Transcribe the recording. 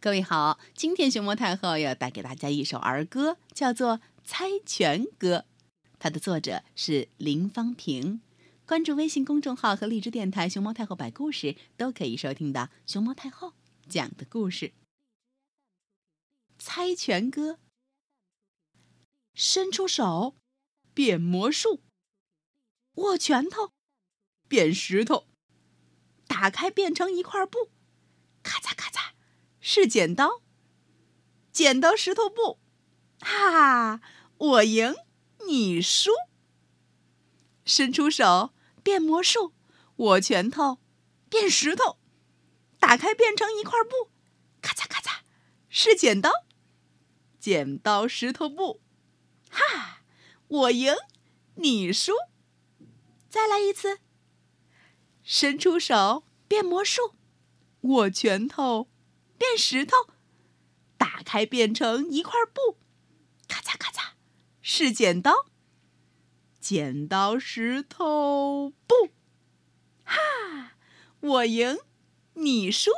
各位好，今天熊猫太后要带给大家一首儿歌，叫做《猜拳歌》，它的作者是林芳平。关注微信公众号和荔枝电台“熊猫太后摆故事”，都可以收听到熊猫太后讲的故事。猜拳歌，伸出手，变魔术；握拳头，变石头；打开变成一块布，是剪刀，剪刀石头布，哈，我赢，你输。伸出手变魔术，握拳头变石头，打开变成一块布，咔嚓咔嚓，是剪刀，剪刀石头布，哈，我赢，你输。再来一次，伸出手变魔术，握拳头。变石头，打开变成一块布，咔嚓咔嚓，是剪刀。剪刀石头布，哈，我赢，你输。